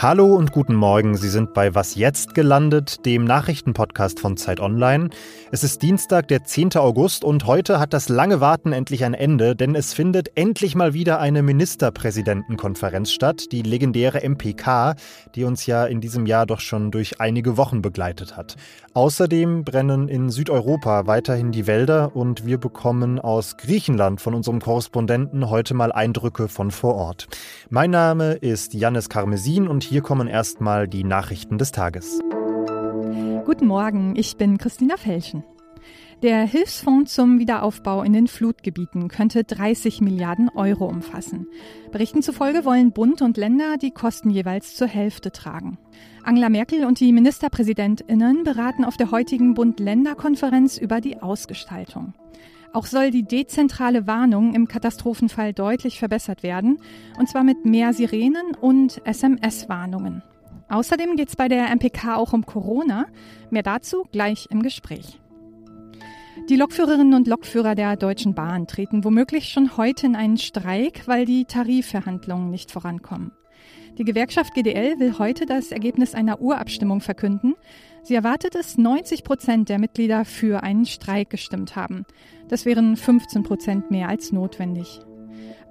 Hallo und guten Morgen. Sie sind bei Was jetzt gelandet, dem Nachrichtenpodcast von Zeit Online. Es ist Dienstag, der 10. August und heute hat das lange Warten endlich ein Ende, denn es findet endlich mal wieder eine Ministerpräsidentenkonferenz statt, die legendäre MPK, die uns ja in diesem Jahr doch schon durch einige Wochen begleitet hat. Außerdem brennen in Südeuropa weiterhin die Wälder und wir bekommen aus Griechenland von unserem Korrespondenten heute mal Eindrücke von vor Ort. Mein Name ist Jannis Karmesin und hier kommen erstmal die Nachrichten des Tages. Guten Morgen, ich bin Christina Felschen. Der Hilfsfonds zum Wiederaufbau in den Flutgebieten könnte 30 Milliarden Euro umfassen. Berichten zufolge wollen Bund und Länder die Kosten jeweils zur Hälfte tragen. Angela Merkel und die Ministerpräsidentinnen beraten auf der heutigen Bund-Länder-Konferenz über die Ausgestaltung. Auch soll die dezentrale Warnung im Katastrophenfall deutlich verbessert werden, und zwar mit mehr Sirenen und SMS-Warnungen. Außerdem geht es bei der MPK auch um Corona. Mehr dazu gleich im Gespräch. Die Lokführerinnen und Lokführer der Deutschen Bahn treten womöglich schon heute in einen Streik, weil die Tarifverhandlungen nicht vorankommen. Die Gewerkschaft GDL will heute das Ergebnis einer Urabstimmung verkünden. Sie erwartet es, 90 Prozent der Mitglieder für einen Streik gestimmt haben. Das wären 15 Prozent mehr als notwendig.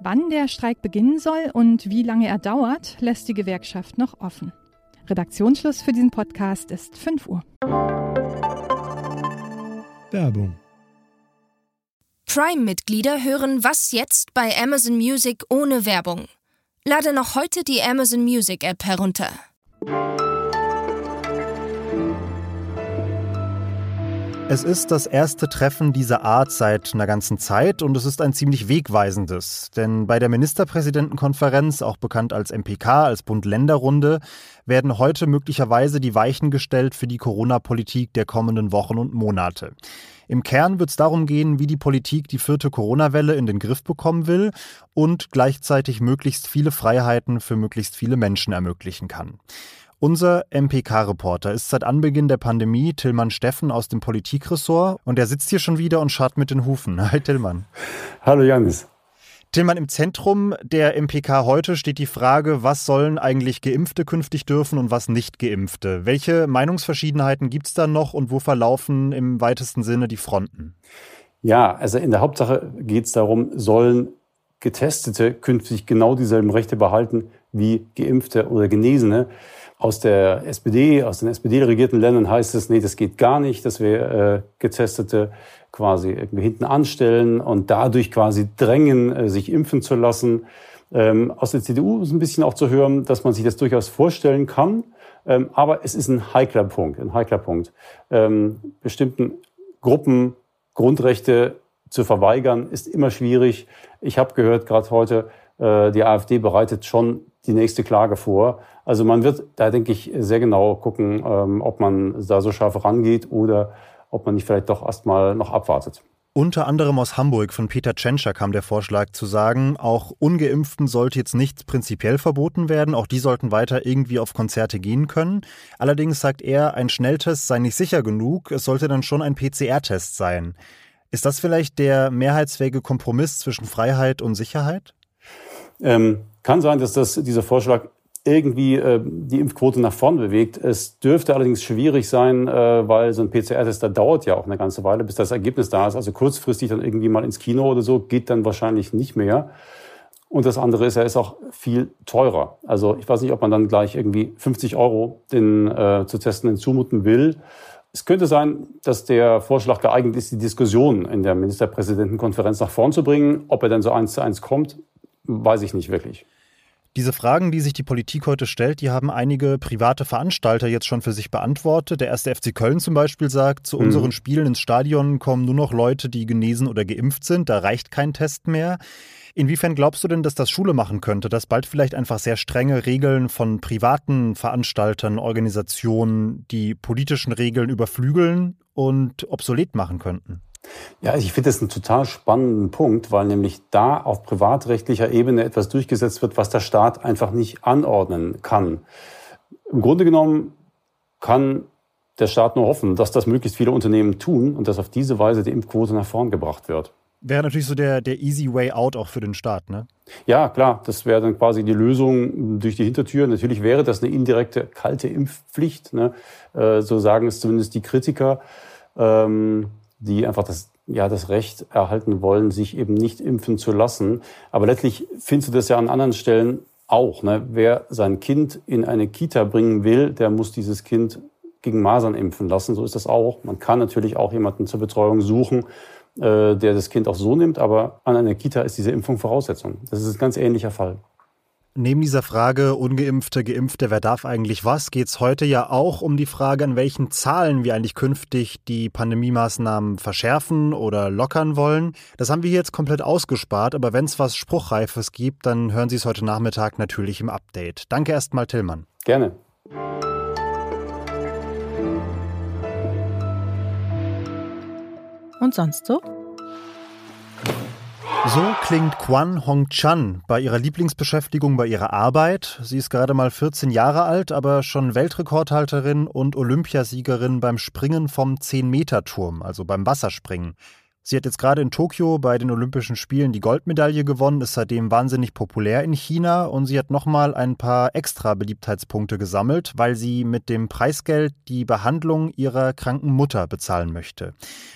Wann der Streik beginnen soll und wie lange er dauert, lässt die Gewerkschaft noch offen. Redaktionsschluss für diesen Podcast ist 5 Uhr. Werbung. Prime-Mitglieder hören Was jetzt bei Amazon Music ohne Werbung. Lade noch heute die Amazon Music App herunter. Es ist das erste Treffen dieser Art seit einer ganzen Zeit und es ist ein ziemlich wegweisendes. Denn bei der Ministerpräsidentenkonferenz, auch bekannt als MPK, als Bund-Länder-Runde, werden heute möglicherweise die Weichen gestellt für die Corona-Politik der kommenden Wochen und Monate. Im Kern wird es darum gehen, wie die Politik die vierte Corona-Welle in den Griff bekommen will und gleichzeitig möglichst viele Freiheiten für möglichst viele Menschen ermöglichen kann. Unser MPK-Reporter ist seit Anbeginn der Pandemie Tillmann Steffen aus dem Politikressort und er sitzt hier schon wieder und scharrt mit den Hufen. Hi Tillmann. Hallo Janis. Tillmann, im Zentrum der MPK heute steht die Frage, was sollen eigentlich Geimpfte künftig dürfen und was nicht Geimpfte? Welche Meinungsverschiedenheiten gibt es da noch und wo verlaufen im weitesten Sinne die Fronten? Ja, also in der Hauptsache geht es darum, sollen Getestete künftig genau dieselben Rechte behalten wie Geimpfte oder Genesene? Aus der SPD, aus den SPD-regierten Ländern heißt es, nee, das geht gar nicht, dass wir äh, Getestete quasi irgendwie hinten anstellen und dadurch quasi drängen, äh, sich impfen zu lassen. Ähm, aus der CDU ist ein bisschen auch zu hören, dass man sich das durchaus vorstellen kann. Ähm, aber es ist ein heikler Punkt, ein heikler Punkt. Ähm, bestimmten Gruppen Grundrechte zu verweigern, ist immer schwierig. Ich habe gehört, gerade heute, äh, die AfD bereitet schon die nächste Klage vor. Also man wird da, denke ich, sehr genau gucken, ähm, ob man da so scharf rangeht oder ob man nicht vielleicht doch erstmal noch abwartet. Unter anderem aus Hamburg von Peter Tschentscher kam der Vorschlag zu sagen, auch ungeimpften sollte jetzt nichts prinzipiell verboten werden, auch die sollten weiter irgendwie auf Konzerte gehen können. Allerdings sagt er, ein Schnelltest sei nicht sicher genug, es sollte dann schon ein PCR-Test sein. Ist das vielleicht der mehrheitsfähige Kompromiss zwischen Freiheit und Sicherheit? Ähm, kann sein, dass das, dieser Vorschlag irgendwie äh, die Impfquote nach vorn bewegt. Es dürfte allerdings schwierig sein, äh, weil so ein PCR-Test, da dauert ja auch eine ganze Weile, bis das Ergebnis da ist. Also kurzfristig dann irgendwie mal ins Kino oder so, geht dann wahrscheinlich nicht mehr. Und das andere ist, er ist auch viel teurer. Also ich weiß nicht, ob man dann gleich irgendwie 50 Euro den äh, zu testenden zumuten will. Es könnte sein, dass der Vorschlag geeignet ist, die Diskussion in der Ministerpräsidentenkonferenz nach vorn zu bringen. Ob er dann so eins zu eins kommt, weiß ich nicht wirklich. Diese Fragen, die sich die Politik heute stellt, die haben einige private Veranstalter jetzt schon für sich beantwortet. Der erste FC Köln zum Beispiel sagt, zu mhm. unseren Spielen ins Stadion kommen nur noch Leute, die genesen oder geimpft sind. Da reicht kein Test mehr. Inwiefern glaubst du denn, dass das Schule machen könnte, dass bald vielleicht einfach sehr strenge Regeln von privaten Veranstaltern, Organisationen die politischen Regeln überflügeln und obsolet machen könnten? Ja, ich finde das einen total spannenden Punkt, weil nämlich da auf privatrechtlicher Ebene etwas durchgesetzt wird, was der Staat einfach nicht anordnen kann. Im Grunde genommen kann der Staat nur hoffen, dass das möglichst viele Unternehmen tun und dass auf diese Weise die Impfquote nach vorn gebracht wird. Wäre natürlich so der, der easy way out auch für den Staat, ne? Ja, klar, das wäre dann quasi die Lösung durch die Hintertür. Natürlich wäre das eine indirekte kalte Impfpflicht, ne? Äh, so sagen es zumindest die Kritiker, ähm, die einfach das, ja, das Recht erhalten wollen, sich eben nicht impfen zu lassen. Aber letztlich findest du das ja an anderen Stellen auch. Ne? Wer sein Kind in eine Kita bringen will, der muss dieses Kind gegen Masern impfen lassen. So ist das auch. Man kann natürlich auch jemanden zur Betreuung suchen, äh, der das Kind auch so nimmt, aber an einer Kita ist diese Impfung Voraussetzung. Das ist ein ganz ähnlicher Fall. Neben dieser Frage ungeimpfte, geimpfte, wer darf eigentlich was, geht es heute ja auch um die Frage, an welchen Zahlen wir eigentlich künftig die Pandemiemaßnahmen verschärfen oder lockern wollen. Das haben wir jetzt komplett ausgespart, aber wenn es was Spruchreifes gibt, dann hören Sie es heute Nachmittag natürlich im Update. Danke erstmal, Tillmann. Gerne. Und sonst so? So klingt Quan Hong-chan bei ihrer Lieblingsbeschäftigung bei ihrer Arbeit. Sie ist gerade mal 14 Jahre alt, aber schon Weltrekordhalterin und Olympiasiegerin beim Springen vom 10-Meter-Turm, also beim Wasserspringen. Sie hat jetzt gerade in Tokio bei den Olympischen Spielen die Goldmedaille gewonnen, ist seitdem wahnsinnig populär in China und sie hat nochmal ein paar extra Beliebtheitspunkte gesammelt, weil sie mit dem Preisgeld die Behandlung ihrer kranken Mutter bezahlen möchte.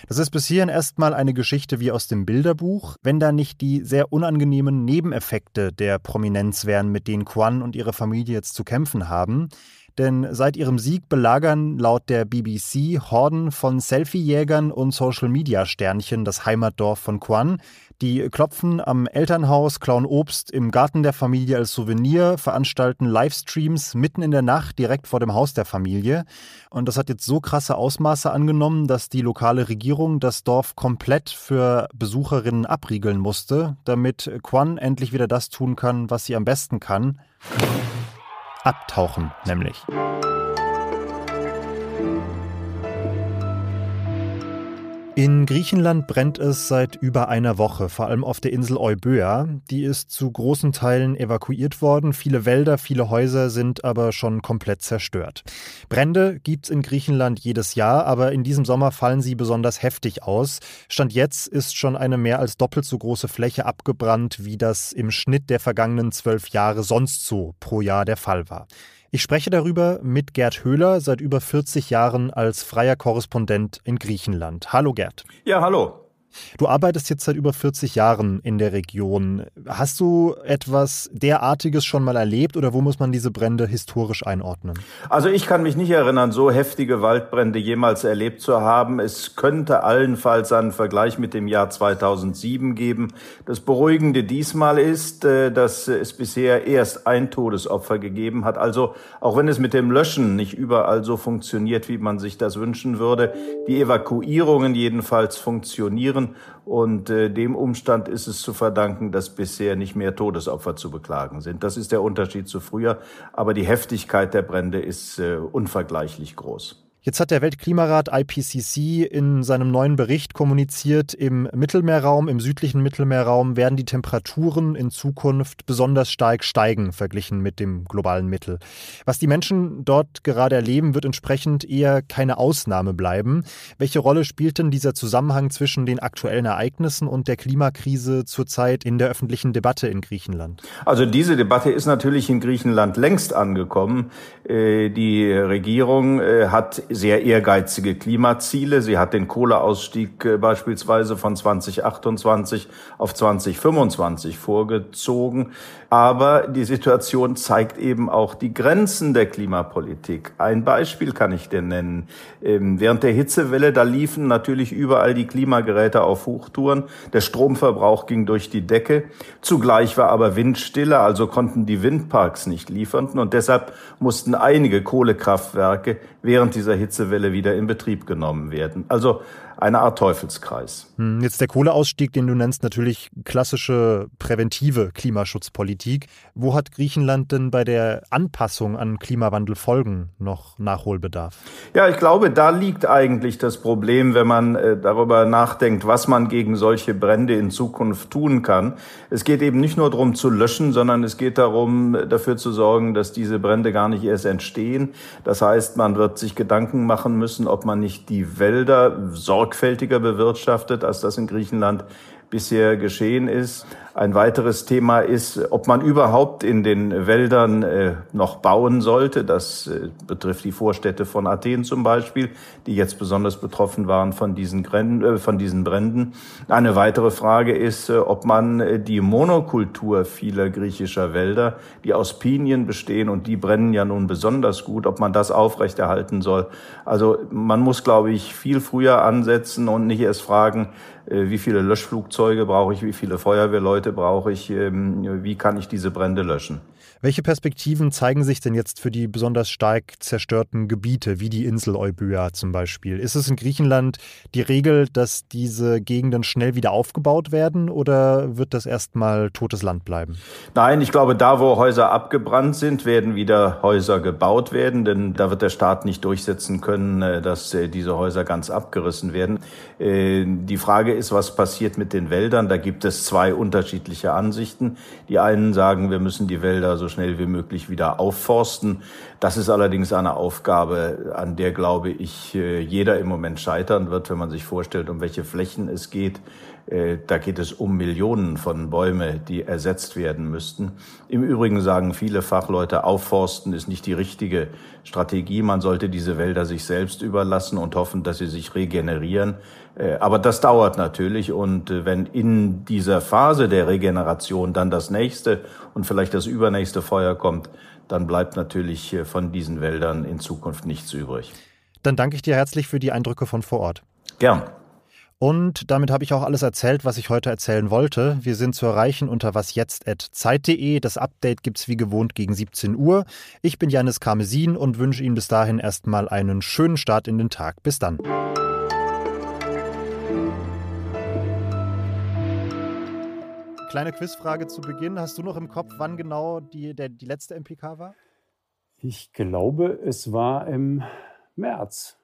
Das ist bis hierhin erstmal eine Geschichte wie aus dem Bilderbuch, wenn da nicht die sehr unangenehmen Nebeneffekte der Prominenz wären, mit denen Quan und ihre Familie jetzt zu kämpfen haben. Denn seit ihrem Sieg belagern laut der BBC Horden von Selfie-Jägern und Social-Media-Sternchen das Heimatdorf von Quan. Die klopfen am Elternhaus, klauen Obst im Garten der Familie als Souvenir, veranstalten Livestreams mitten in der Nacht direkt vor dem Haus der Familie. Und das hat jetzt so krasse Ausmaße angenommen, dass die lokale Regierung das Dorf komplett für Besucherinnen abriegeln musste, damit Quan endlich wieder das tun kann, was sie am besten kann abtauchen nämlich. In Griechenland brennt es seit über einer Woche, vor allem auf der Insel Euböa. Die ist zu großen Teilen evakuiert worden. Viele Wälder, viele Häuser sind aber schon komplett zerstört. Brände gibt es in Griechenland jedes Jahr, aber in diesem Sommer fallen sie besonders heftig aus. Stand jetzt ist schon eine mehr als doppelt so große Fläche abgebrannt, wie das im Schnitt der vergangenen zwölf Jahre sonst so pro Jahr der Fall war. Ich spreche darüber mit Gerd Höhler, seit über 40 Jahren als freier Korrespondent in Griechenland. Hallo Gerd. Ja, hallo. Du arbeitest jetzt seit über 40 Jahren in der Region. Hast du etwas derartiges schon mal erlebt oder wo muss man diese Brände historisch einordnen? Also ich kann mich nicht erinnern, so heftige Waldbrände jemals erlebt zu haben. Es könnte allenfalls einen Vergleich mit dem Jahr 2007 geben. Das Beruhigende diesmal ist, äh, dass es bisher erst ein Todesopfer gegeben hat. Also auch wenn es mit dem Löschen nicht überall so funktioniert, wie man sich das wünschen würde, die Evakuierungen jedenfalls funktionieren Jahren. Und äh, dem Umstand ist es zu verdanken, dass bisher nicht mehr Todesopfer zu beklagen sind. Das ist der Unterschied zu früher. Aber die Heftigkeit der Brände ist äh, unvergleichlich groß. Jetzt hat der Weltklimarat IPCC in seinem neuen Bericht kommuniziert, im Mittelmeerraum, im südlichen Mittelmeerraum werden die Temperaturen in Zukunft besonders stark steigen, verglichen mit dem globalen Mittel. Was die Menschen dort gerade erleben, wird entsprechend eher keine Ausnahme bleiben. Welche Rolle spielt denn dieser Zusammenhang zwischen den aktuellen Ereignissen und der Klimakrise zurzeit in der öffentlichen Debatte in Griechenland? Also diese Debatte ist natürlich in Griechenland längst angekommen. Äh, die Regierung äh, hat sehr ehrgeizige Klimaziele. Sie hat den Kohleausstieg äh, beispielsweise von 2028 auf 2025 vorgezogen. Aber die Situation zeigt eben auch die Grenzen der Klimapolitik. Ein Beispiel kann ich dir nennen. Ähm, während der Hitzewelle, da liefen natürlich überall die Klimageräte auf Hochtouren. Der Stromverbrauch ging durch die Decke. Zugleich war aber Windstille, also konnten die Windparks nicht liefern. Und deshalb mussten einige Kohlekraftwerke während dieser Hitzewelle wieder in Betrieb genommen werden. Also eine Art Teufelskreis. Hm, jetzt der Kohleausstieg, den du nennst, natürlich klassische präventive Klimaschutzpolitik. Wo hat Griechenland denn bei der Anpassung an Klimawandelfolgen noch Nachholbedarf? Ja, ich glaube, da liegt eigentlich das Problem, wenn man äh, darüber nachdenkt, was man gegen solche Brände in Zukunft tun kann. Es geht eben nicht nur darum zu löschen, sondern es geht darum, dafür zu sorgen, dass diese Brände gar nicht erst entstehen. Das heißt, man wird sich Gedanken machen müssen, ob man nicht die Wälder sorgfältiger bewirtschaftet, als das in Griechenland bisher geschehen ist. Ein weiteres Thema ist, ob man überhaupt in den Wäldern äh, noch bauen sollte. Das äh, betrifft die Vorstädte von Athen zum Beispiel, die jetzt besonders betroffen waren von diesen, Gren äh, von diesen Bränden. Eine weitere Frage ist, ob man die Monokultur vieler griechischer Wälder, die aus Pinien bestehen und die brennen ja nun besonders gut, ob man das aufrechterhalten soll. Also man muss, glaube ich, viel früher ansetzen und nicht erst fragen, wie viele Löschflugzeuge brauche ich, wie viele Feuerwehrleute brauche ich, ähm, wie kann ich diese Brände löschen. Welche Perspektiven zeigen sich denn jetzt für die besonders stark zerstörten Gebiete, wie die Insel Euböa zum Beispiel? Ist es in Griechenland die Regel, dass diese Gegenden schnell wieder aufgebaut werden oder wird das erstmal totes Land bleiben? Nein, ich glaube, da, wo Häuser abgebrannt sind, werden wieder Häuser gebaut werden, denn da wird der Staat nicht durchsetzen können, äh, dass äh, diese Häuser ganz abgerissen werden. Die Frage ist, was passiert mit den Wäldern? Da gibt es zwei unterschiedliche Ansichten. Die einen sagen, wir müssen die Wälder so schnell wie möglich wieder aufforsten. Das ist allerdings eine Aufgabe, an der, glaube ich, äh, jeder im Moment scheitern wird, wenn man sich vorstellt, um welche Flächen es geht. Äh, da geht es um Millionen von Bäume, die ersetzt werden müssten. Im Übrigen sagen viele Fachleute, aufforsten ist nicht die richtige Strategie. Man sollte diese Wälder sich selbst überlassen und hoffen, dass sie sich regenerieren. Äh, aber das dauert natürlich und äh, wenn in dieser Phase der Regeneration dann das nächste und vielleicht das übernächste Feuer kommt, dann bleibt natürlich von diesen Wäldern in Zukunft nichts übrig. Dann danke ich dir herzlich für die Eindrücke von vor Ort. Gern. Und damit habe ich auch alles erzählt, was ich heute erzählen wollte. Wir sind zu erreichen unter wasjetzt.zeit.de. Das Update gibt es wie gewohnt gegen 17 Uhr. Ich bin Janis Karmesin und wünsche Ihnen bis dahin erstmal einen schönen Start in den Tag. Bis dann. Kleine Quizfrage zu Beginn. Hast du noch im Kopf, wann genau die, der, die letzte MPK war? Ich glaube, es war im März.